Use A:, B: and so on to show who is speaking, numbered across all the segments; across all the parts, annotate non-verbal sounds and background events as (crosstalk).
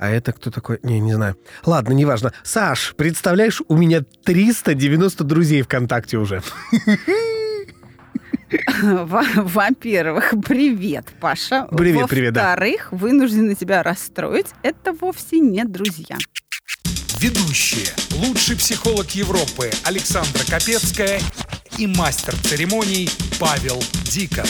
A: А это кто такой? Не, не знаю. Ладно, неважно. Саш, представляешь, у меня 390 друзей ВКонтакте уже.
B: Во-первых, привет, Паша.
A: Привет, привет, да.
B: Во-вторых, вынуждены тебя расстроить. Это вовсе не друзья.
C: Ведущие. Лучший психолог Европы Александра Капецкая и мастер церемоний Павел Дикон.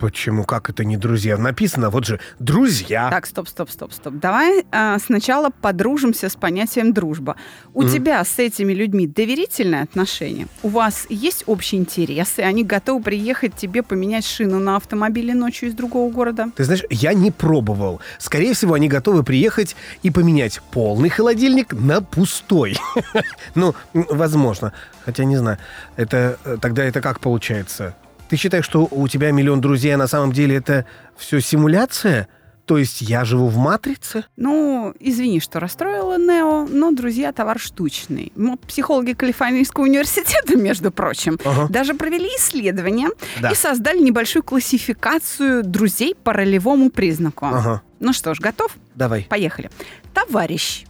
A: Почему? Как это не друзья? Написано, вот же, друзья.
B: Так, стоп, стоп, стоп, стоп. Давай а, сначала подружимся с понятием дружба. У
A: Мгм.
B: тебя с этими людьми доверительные отношения? У вас есть общие интересы? Они готовы приехать тебе поменять шину на автомобиле ночью из другого города?
A: Ты знаешь, я не пробовал. Скорее всего, они готовы приехать и поменять полный холодильник на пустой. (laughs) Ну, возможно. Хотя не знаю. Это э, тогда это как получается? Ты считаешь, что у тебя миллион друзей, а на самом деле это все симуляция? То есть я живу в матрице?
B: Ну, извини, что расстроила Нео, но друзья товар штучный. Ну, Психологи Калифорнийского университета, (laughs) между прочим,
A: Ага.
B: даже провели исследование
A: Да.
B: и создали небольшую классификацию друзей по ролевому признаку.
A: Ага.
B: Ну что ж, готов?
A: Давай.
B: Поехали. Товарищ.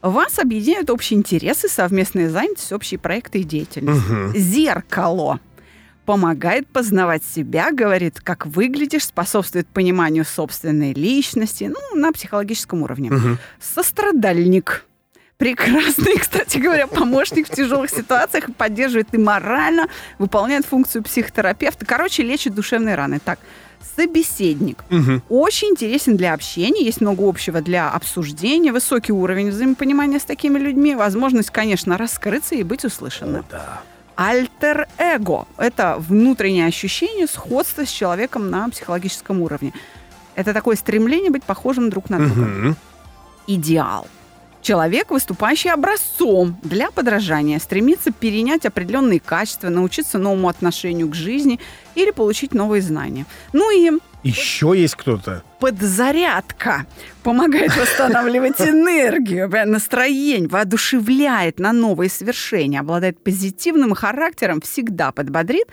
B: Вас объединяют общие интересы, совместные занятости, общие проекты и деятельность.
A: Мгм.
B: Зеркало. Помогает познавать себя, говорит, как выглядишь, способствует пониманию собственной личности, ну, на психологическом уровне.
A: Мгм.
B: Сострадальник. Прекрасный, (laughs) кстати говоря, помощник в тяжелых ситуациях, поддерживает и морально, выполняет функцию психотерапевта. Короче, лечит душевные раны. Так, собеседник.
A: Мгм.
B: Очень интересен для общения, есть много общего для обсуждения, высокий уровень взаимопонимания с такими людьми, возможность, конечно, раскрыться и быть услышанным.
A: Да.
B: Альтер-эго – это внутреннее ощущение сходства с человеком на психологическом уровне. Это такое стремление быть похожим друг на друга.
A: Мгм.
B: Идеал. Человек, выступающий образцом для подражания, стремится перенять определенные качества, научиться новому отношению к жизни или получить новые знания. Ну и
A: Еще есть кто-то.
B: подзарядка помогает восстанавливать (laughs) энергию, настроение, воодушевляет на новые свершения, обладает позитивным характером, всегда подбодрит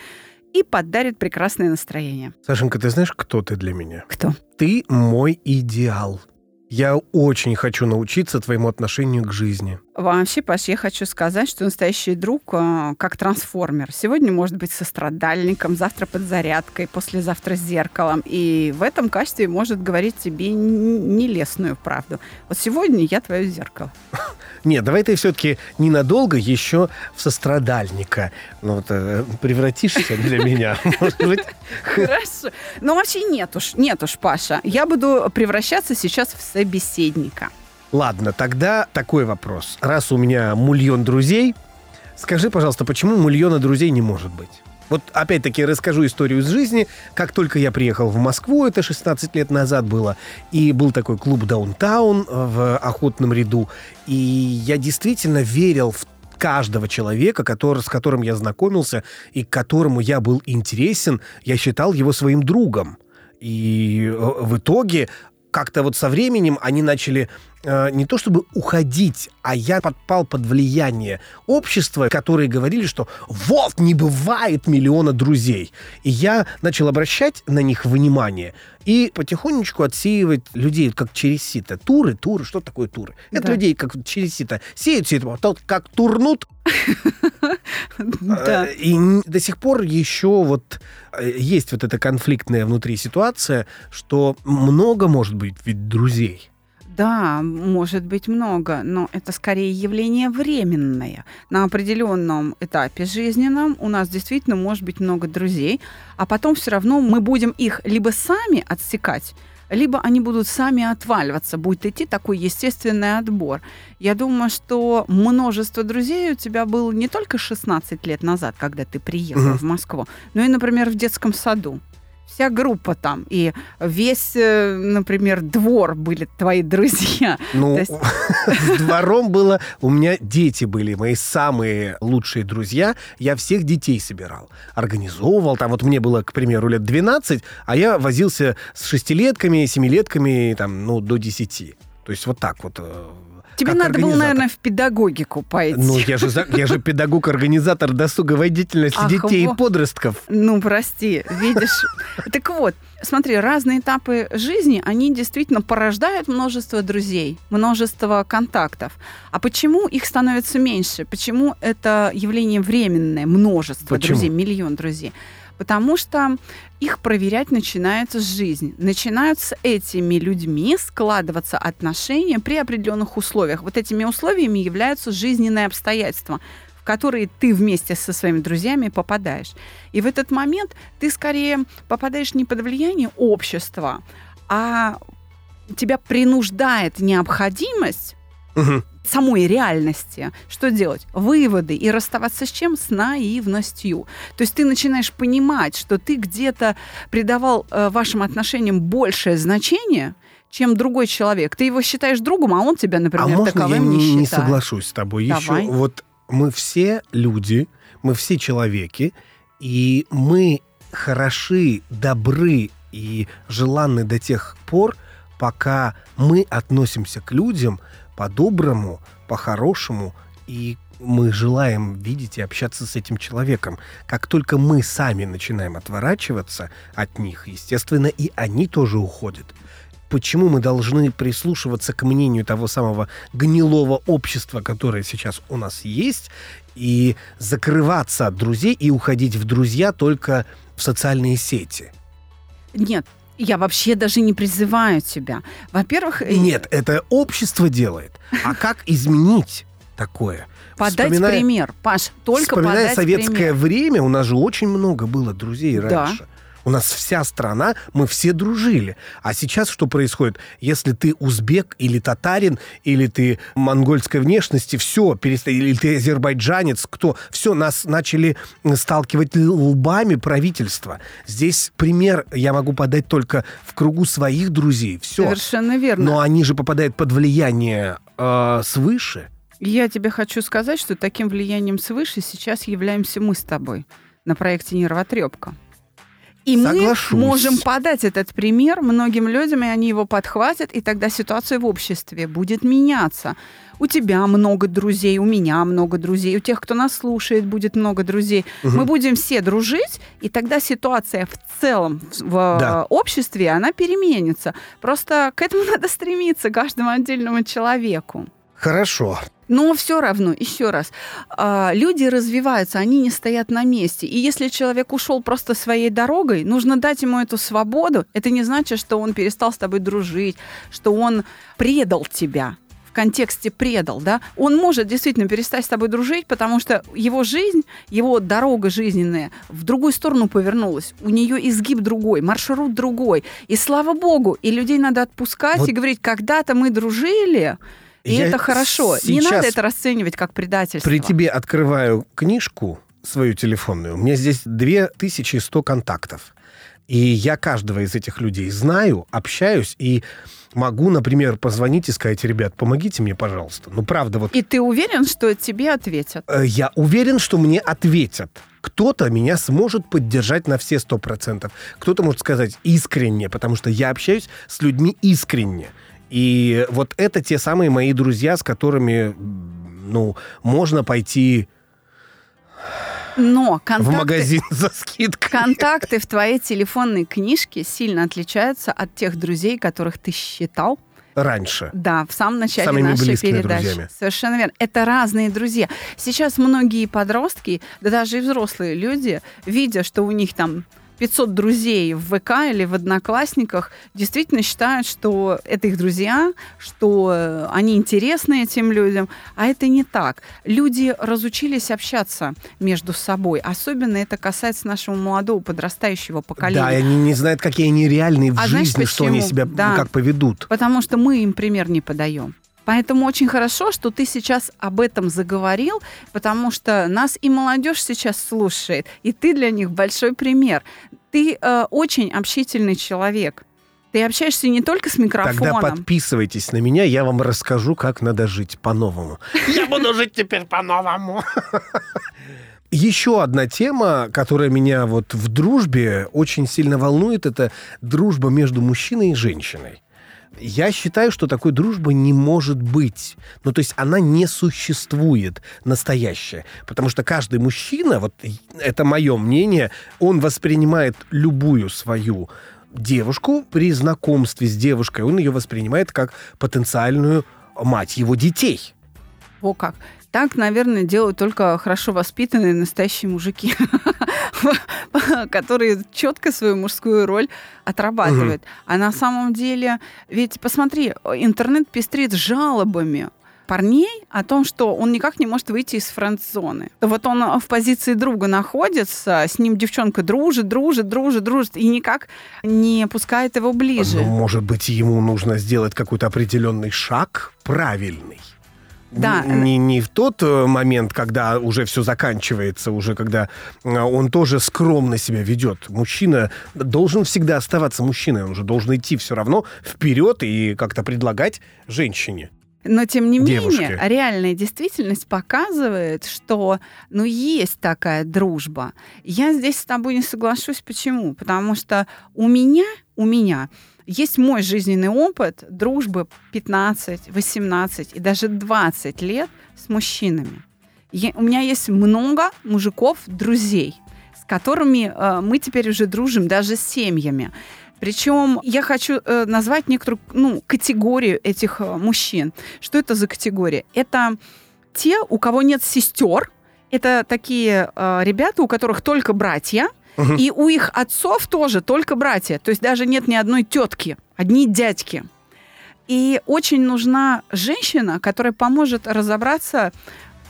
B: и подарит прекрасное настроение.
A: Сашенька, ты знаешь, кто ты для меня?
B: Кто?
A: Ты мой идеал. Я очень хочу научиться твоему отношению к жизни.
B: Вообще, Паш, я хочу сказать, что настоящий друг э, как трансформер. Сегодня может быть сострадальником, завтра подзарядкой, послезавтра зеркалом. И в этом качестве может говорить тебе нелестную правду. Вот сегодня я твое зеркало. (laughs)
A: Нет, давай ты все-таки ненадолго еще в сострадальника ну, вот, э, превратишься для (laughs) меня. Может быть,
B: Хорошо. Но вообще нет уж, нет уж, Паша. Я буду превращаться сейчас в собеседника.
A: Ладно, тогда такой вопрос. Раз у меня мульон друзей, скажи, пожалуйста, почему мульона друзей не может быть? Вот опять-таки расскажу историю из жизни. Как только я приехал в Москву, это 16 лет назад было, и был такой клуб «Даунтаун» в Охотном ряду, и я действительно верил в каждого человека, который, с которым я знакомился и к которому я был интересен, я считал его своим другом. И э, в итоге как-то вот со временем они начали не то чтобы уходить, а я подпал под влияние общества, которые говорили, что вот не бывает миллиона друзей. И я начал обращать на них внимание и потихонечку отсеивать людей как через сито. Туры, туры, что такое туры? Это
B: Да.
A: людей как через сито. Сеют сито, потом как турнут. Э, И до сих пор еще вот э, есть вот эта конфликтная внутри ситуация, что много может быть ведь друзей.
B: Да, может быть много, но это скорее явление временное. На определенном этапе жизненном у нас действительно может быть много друзей, а потом все равно мы будем их либо сами отсекать, либо они будут сами отваливаться, будет идти такой естественный отбор. Я думаю, что множество друзей у тебя было не только 16 лет назад, когда ты приехал
A: Мгм.
B: в Москву, но и, например, в детском саду. Вся группа там, и весь, э, например, двор были твои друзья.
A: Ну,
B: есть- (laughs)
A: с двором было... У меня дети были, мои самые лучшие друзья. Я всех детей собирал. Организовывал. Там вот мне было, к примеру, лет 12, а я возился с шестилетками, семилетками, там, ну, до 10. То есть вот так вот.
B: Тебе надо было, наверное, в педагогику пойти.
A: Ну, я же, я же педагог-организатор досуговой деятельности
B: Ах,
A: детей
B: во.
A: и подростков.
B: Ну, прости, видишь. (laughs) Так вот, смотри, разные этапы жизни, они действительно порождают множество друзей, множество контактов. А почему их становится меньше? Почему это явление временное, множество
A: Почему?
B: друзей, миллион друзей? Потому что их проверять начинается с жизни. Начинают с этими людьми складываться отношения при определенных условиях. Вот этими условиями являются жизненные обстоятельства, в которые ты вместе со своими друзьями попадаешь. И в этот момент ты скорее попадаешь не под влияние общества, а тебя принуждает необходимость
A: Мгм.
B: Самой реальности. Что делать? Выводы и расставаться с чем? С наивностью. То есть ты начинаешь понимать, что ты где-то придавал э, вашим отношениям большее значение, чем другой человек. Ты его считаешь другом, а он тебя,
A: А
B: например,
A: можно я
B: таковым не,
A: не, не
B: считает.
A: соглашусь с тобой?
B: Давай.
A: Еще вот мы все люди, мы все человеки, и мы хороши, добры и желанны до тех пор, пока мы относимся к людям по-доброму, по-хорошему, и мы желаем видеть и общаться с этим человеком. Как только мы сами начинаем отворачиваться от них, естественно, и они тоже уходят. Почему мы должны прислушиваться к мнению того самого гнилого общества, которое сейчас у нас есть, и закрываться от друзей и уходить в друзья только в социальные сети?
B: Нет, я вообще даже не призываю тебя. Во-первых, э,
A: Нет, это общество делает. А (laughs) как изменить такое?
B: подать
A: Вспоминая-
B: пример. Паш, только
A: Вспоминая
B: подать
A: советское
B: пример.
A: время, у нас же очень много было друзей
B: Да.
A: раньше. У нас вся страна, мы все дружили. А сейчас что происходит? Если ты узбек или татарин, или ты монгольской внешности, все, или ты азербайджанец, кто, все, нас начали сталкивать лбами правительства. Здесь пример я могу подать только в кругу своих друзей. Все.
B: Совершенно верно.
A: Но они же попадают под влияние э, свыше.
B: Я тебе хочу сказать, что таким влиянием свыше сейчас являемся мы с тобой на проекте «Нервотрепка». И
A: Соглашусь.
B: мы можем подать этот пример многим людям, и они его подхватят, и тогда ситуация в обществе будет меняться. У тебя много друзей, у меня много друзей, у тех, кто нас слушает, будет много друзей. Мы будем все дружить, и тогда ситуация в целом в,
A: Да.
B: обществе, она переменится. Просто к этому (laughs) надо стремиться каждому отдельному человеку.
A: Хорошо.
B: Но все равно, еще раз, а, люди развиваются, они не стоят на месте. И если человек ушел просто своей дорогой, нужно дать ему эту свободу. Это не значит, что он перестал с тобой дружить, что он предал тебя в контексте предал, да, он может действительно перестать с тобой дружить, потому что его жизнь, его дорога жизненная в другую сторону повернулась. У нее изгиб другой, маршрут другой. И слава богу, и людей надо отпускать
A: Вот-
B: и говорить, когда-то мы дружили, и
A: Я
B: это хорошо. Не надо это расценивать как предательство.
A: При тебе открываю книжку свою телефонную. У меня здесь 2100 контактов. И я каждого из этих людей знаю, общаюсь и могу, например, позвонить и сказать, ребят, помогите мне, пожалуйста. Ну, правда, вот
B: И ты уверен, что тебе ответят?
A: э, я уверен, что мне ответят. Кто-то меня сможет поддержать на все сто процентов. Кто-то может сказать искренне, потому что я общаюсь с людьми искренне. И вот это те самые мои друзья, с которыми, ну, можно пойти
B: Но
A: в
B: контакты,
A: магазин (laughs) за скидкой.
B: контакты в твоей телефонной книжке сильно отличаются от тех друзей, которых ты считал,
A: Раньше.
B: Да, в самом начале
A: Самыми
B: нашей передачи.
A: друзьями.
B: Совершенно верно. Это разные друзья. Сейчас многие подростки, да даже и взрослые люди, видя, что у них там 500 друзей в ВК или в Одноклассниках, действительно считают, что это их друзья, что э, они интересны этим людям, а это не так. Люди разучились общаться между собой. Особенно это касается нашего молодого подрастающего поколения.
A: Да, и они не знают, какие они реальные в
B: А знаешь
A: жизни, что они себя
B: Да.
A: как поведут.
B: Потому что мы им пример не подаем. Поэтому очень хорошо, что ты сейчас об этом заговорил, потому что нас и молодежь сейчас слушает, и ты для них большой пример. Ты э, очень общительный человек. Ты общаешься не только с микрофоном.
A: Тогда подписывайтесь на меня, я вам расскажу, как надо жить по-новому. (laughs)
D: Я буду жить теперь по-новому. (laughs)
A: Еще одна тема, которая меня вот в дружбе очень сильно волнует, это дружба между мужчиной и женщиной. Я считаю, что такой дружбы не может быть. Ну, то есть она не существует настоящая. Потому что каждый мужчина, вот это мое мнение, он воспринимает любую свою девушку при знакомстве с девушкой, он ее воспринимает как потенциальную мать его детей.
B: О как. Так, наверное, делают только хорошо воспитанные настоящие мужики, (laughs) которые четко свою мужскую роль отрабатывают. А на самом деле, ведь посмотри, интернет пестрит жалобами парней о том, что он никак не может выйти из френд-зоны. Вот он в позиции друга находится, с ним девчонка дружит, дружит, дружит, дружит, и никак не пускает его ближе.
A: Ну, может быть, ему нужно сделать какой-то определенный шаг правильный.
B: Да.
A: Не, не в тот э, момент, когда уже все заканчивается, уже когда э, он тоже скромно себя ведет. Мужчина должен всегда оставаться мужчиной, он уже должен идти все равно вперед и как-то предлагать женщине.
B: Но тем не
A: Девушки.
B: менее, реальная действительность показывает, что ну есть такая дружба. Я здесь с тобой не соглашусь. Почему? Потому что у меня, у меня есть мой жизненный опыт дружбы 15, 18 и даже 20 лет с мужчинами. Я, у меня есть много мужиков, друзей, с которыми э, мы теперь уже дружим, даже с семьями. Причем я хочу э, назвать некоторую ну, категорию этих э, мужчин. Что это за категория? Это те, у кого нет сестер. Это такие э, ребята, у которых только братья.
A: Мгм.
B: И у их отцов тоже только братья. То есть даже нет ни одной тетки, одни дядьки. И очень нужна женщина, которая поможет разобраться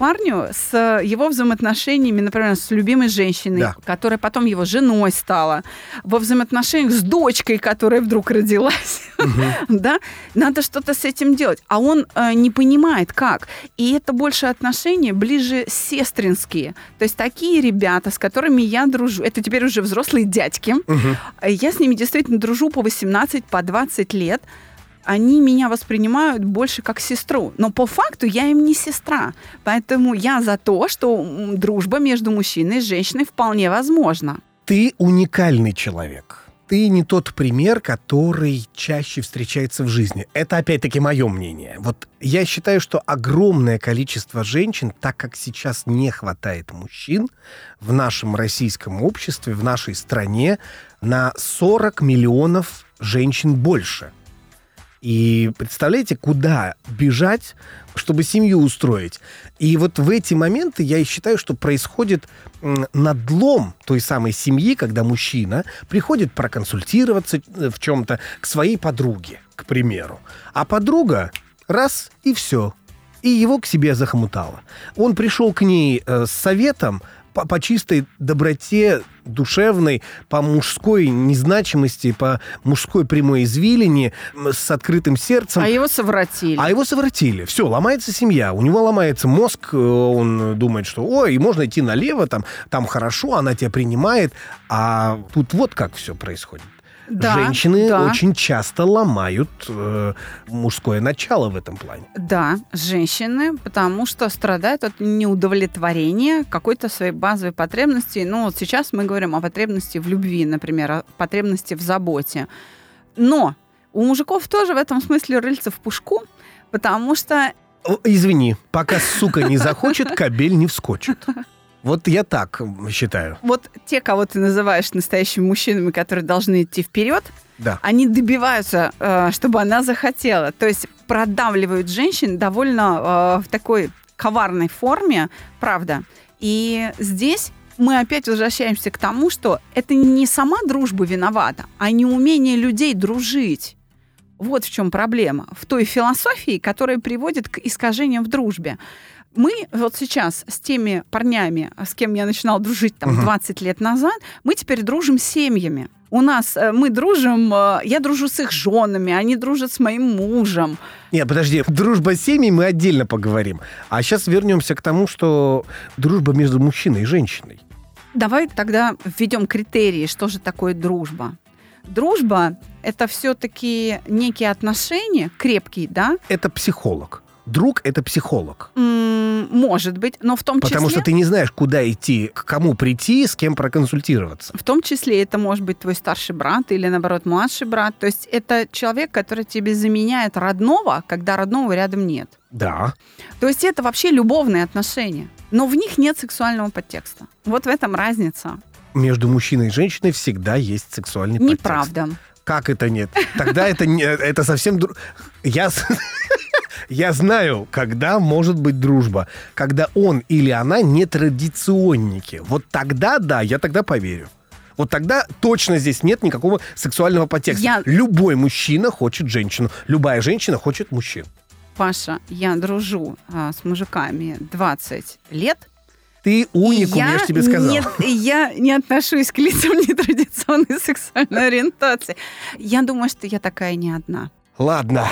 B: парню с его взаимоотношениями, например, с любимой женщиной,
A: Да.
B: которая потом его женой стала, во взаимоотношениях с дочкой, которая вдруг родилась. (laughs) Да? Надо что-то с этим делать. А он э, не понимает, как. И это больше отношения ближе сестринские. То есть такие ребята, с которыми я дружу, это теперь уже взрослые дядьки. Я с ними действительно дружу по 18, по 20 лет. Они меня воспринимают больше как сестру. Но по факту я им не сестра. Поэтому я за то, что дружба между мужчиной и женщиной вполне возможна.
A: Ты уникальный человек. Ты не тот пример, который чаще встречается в жизни. Это опять-таки мое мнение. Вот я считаю, что огромное количество женщин, так как сейчас не хватает мужчин в нашем российском обществе, в нашей стране, на 40 миллионов женщин больше. И представляете, куда бежать, чтобы семью устроить. И вот в эти моменты я считаю, что происходит надлом той самой семьи, когда мужчина приходит проконсультироваться э, в чем-то к своей подруге, к примеру. А подруга раз и все. И его к себе захомутало. Он пришел к ней э, с советом по, по чистой доброте душевной, по мужской незначимости, по мужской прямой извилине, с открытым сердцем.
B: А его совратили.
A: А его совратили. Все, ломается семья. У него ломается мозг. э, Он думает, что ой, можно идти налево, там, там хорошо, она тебя принимает. А тут вот как все происходит.
B: Да,
A: Женщины
B: да.
A: очень часто ломают э, мужское начало в этом плане.
B: Да, женщины, потому что страдают от неудовлетворения какой-то своей базовой потребности. Ну, вот сейчас мы говорим о потребности в любви, например, о потребности в заботе. Но у мужиков тоже в этом смысле рыльца в пушку, потому что
A: Извини, пока сука не захочет, кабель не вскочит. Вот я так считаю.
B: вот те, кого ты называешь настоящими мужчинами, которые должны идти вперед,
A: Да.
B: они добиваются, э, чтобы она захотела. То есть продавливают женщин довольно э, в такой коварной форме, правда. И здесь мы опять возвращаемся к тому, что это не сама дружба виновата, а неумение людей дружить. Вот в чем проблема. В той философии, которая приводит к искажениям в дружбе. Мы вот сейчас с теми парнями, с кем я начинала дружить там. 20 лет назад, мы теперь дружим с семьями. У нас э, мы дружим, э, я дружу с их женами, они дружат с моим мужем.
A: Нет, подожди, дружба с семьей мы отдельно поговорим. А сейчас вернемся к тому, что дружба между мужчиной и женщиной.
B: Давай тогда введем критерии, что же такое дружба. Дружба это все-таки некие отношения, крепкие, да?
A: Это психолог. Друг — это психолог.
B: Может быть, но в том
A: Потому
B: числе...
A: что ты не знаешь, куда идти, к кому прийти, с кем проконсультироваться.
B: В том числе это может быть твой старший брат или, наоборот, младший брат. То есть это человек, который тебе заменяет родного, когда родного рядом нет.
A: Да.
B: То есть это вообще любовные отношения. Но в них нет сексуального подтекста. Вот в этом разница.
A: Между мужчиной и женщиной всегда есть сексуальный подтекст.
B: Неправда.
A: Как это нет? Тогда это, не- это совсем... дру- Я, (laughs) я знаю, когда может быть дружба. Когда он или она не традиционники. Вот тогда, да, я тогда поверю. Вот тогда точно здесь нет никакого сексуального подтекста.
B: Я-
A: Любой мужчина хочет женщину. Любая женщина хочет мужчин.
B: Паша, я дружу а, с мужиками 20 лет.
A: Ты уникум, я,
B: я
A: же тебе сказал.
B: Не, я не отношусь к лицам (laughs) нетрадиционной сексуальной ориентации. Я думаю, что я такая не одна.
A: Ладно.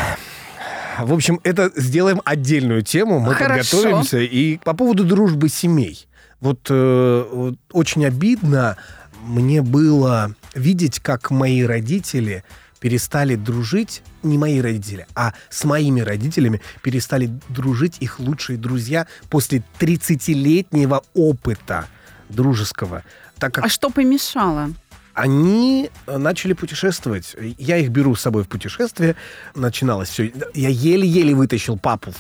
A: В общем, это сделаем отдельную тему. Мы
B: Хорошо.
A: подготовимся. И по поводу дружбы семей. Вот, э, вот очень обидно мне было видеть, как мои родители перестали дружить, не мои родители, а с моими родителями перестали дружить их лучшие друзья после 30-летнего опыта дружеского. Так как
B: А что помешало?
A: Они э, начали путешествовать. Я их беру с собой в путешествие. Начиналось все. Я еле-еле вытащил папу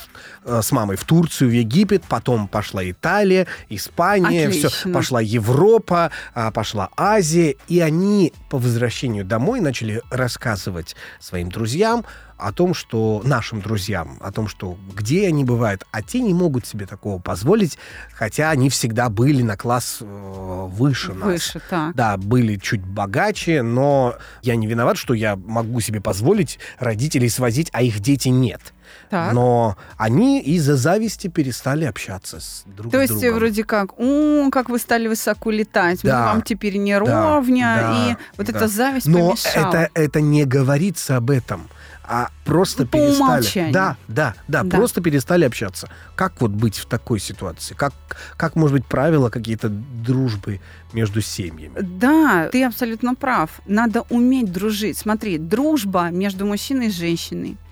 A: э, с мамой в Турцию, в Египет. Потом пошла Италия, Испания, все.
B: Отлично.
A: Пошла Европа, а, пошла Азия. И они по возвращению домой начали рассказывать своим друзьям о том, что нашим друзьям, о том, что где они бывают, а те не могут себе такого позволить, хотя они всегда были на класс э, выше нас.
B: Выше, так.
A: Да, были чуть богаче, но я не виноват, что я могу себе позволить родителей свозить, а их дети нет.
B: Так.
A: Но они из-за зависти перестали общаться с друг
B: То
A: с
B: есть
A: другом.
B: вроде как, о, как вы стали высоко летать,
A: Да.
B: вам теперь не
A: Да,
B: ровня,
A: да,
B: и вот
A: да.
B: эта зависть
A: Но
B: помешала.
A: это, это не говорится об этом, а просто
B: по
A: перестали.
B: умолчанию.
A: Да, да, да,
B: Да.
A: просто перестали общаться. Как вот быть в такой ситуации? Как, как может быть, правила какие-то дружбы между семьями?
B: Да, ты абсолютно прав. Надо уметь дружить. Смотри, дружба между мужчиной и женщиной –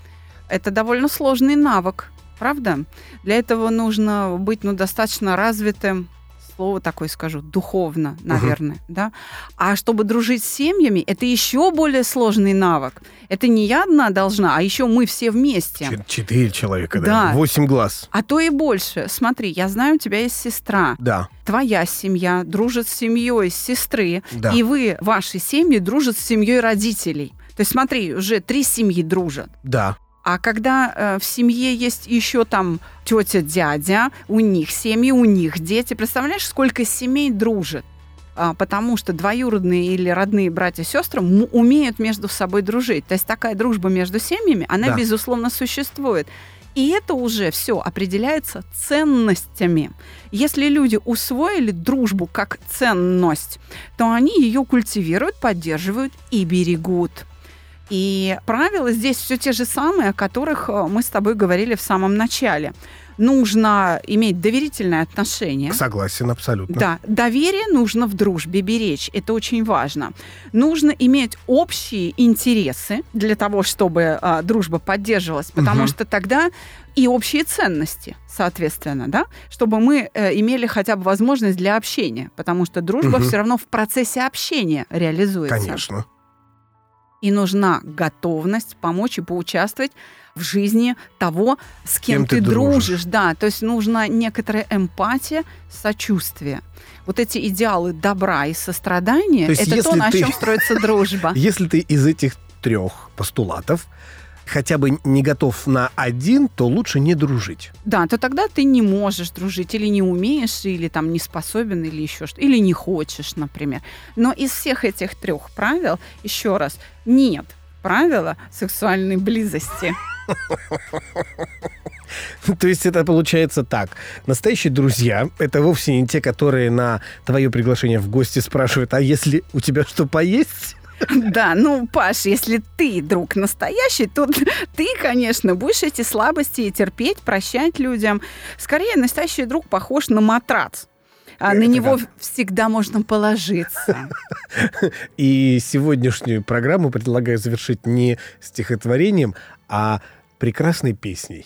B: это довольно сложный навык, правда? Для этого нужно быть ну, достаточно развитым, слово такое скажу, духовно, наверное, да. А чтобы дружить с семьями, это еще более сложный навык. Это не я одна должна, а еще мы все вместе.
A: Чет- Четыре человека, да?
B: Да.
A: Восемь глаз.
B: А то и больше. Смотри, я знаю, у тебя есть сестра.
A: Да,
B: Твоя семья дружит с семьей сестры,
A: да.
B: и вы, ваши семьи, дружат с семьей родителей. То есть смотри, уже три семьи дружат.
A: Да.
B: А когда э, в семье есть еще там тетя, дядя, у них семьи, у них дети, представляешь, сколько семей дружит? А, потому что двоюродные или родные братья и сестры умеют между собой дружить. То есть такая дружба между семьями, она,
A: Да.
B: безусловно, существует. И это уже все определяется ценностями. Если люди усвоили дружбу как ценность, то они ее культивируют, поддерживают и берегут. И правила здесь все те же самые, о которых э, мы с тобой говорили в самом начале. Нужно иметь доверительное отношение.
A: Согласен, абсолютно.
B: Да, доверие нужно в дружбе беречь, это очень важно. Нужно иметь общие интересы для того, чтобы а, дружба поддерживалась, потому
A: Мгм.
B: что тогда и общие ценности, соответственно, да, чтобы мы э, имели хотя бы возможность для общения, потому что дружба
A: Мгм.
B: все равно в процессе общения реализуется.
A: Конечно.
B: И нужна готовность помочь и поучаствовать в жизни того, с кем,
A: Кем ты
B: ты, дружишь.
A: дружишь.
B: Да, то есть нужна некоторая эмпатия, сочувствие. Вот эти идеалы добра и сострадания, это то, на
A: ты-
B: чем строится дружба. (laughs)
A: Если ты из этих трех постулатов хотя бы не готов на один, то лучше не дружить.
B: Да, то тогда ты не можешь дружить, или не умеешь, или там не способен, или еще что или не хочешь, например. Но из всех этих трех правил, еще раз, нет правила сексуальной близости. (laughs)
E: То есть это получается так. Настоящие друзья — это вовсе не те, которые на твое приглашение в гости спрашивают, а если у тебя что поесть?
B: Да, ну, Паш, если ты друг настоящий, то ты, конечно, будешь эти слабости терпеть, прощать людям. Скорее, настоящий друг похож на матрац. А на него да. всегда можно положиться.
E: И сегодняшнюю программу предлагаю завершить не стихотворением, а прекрасной песней.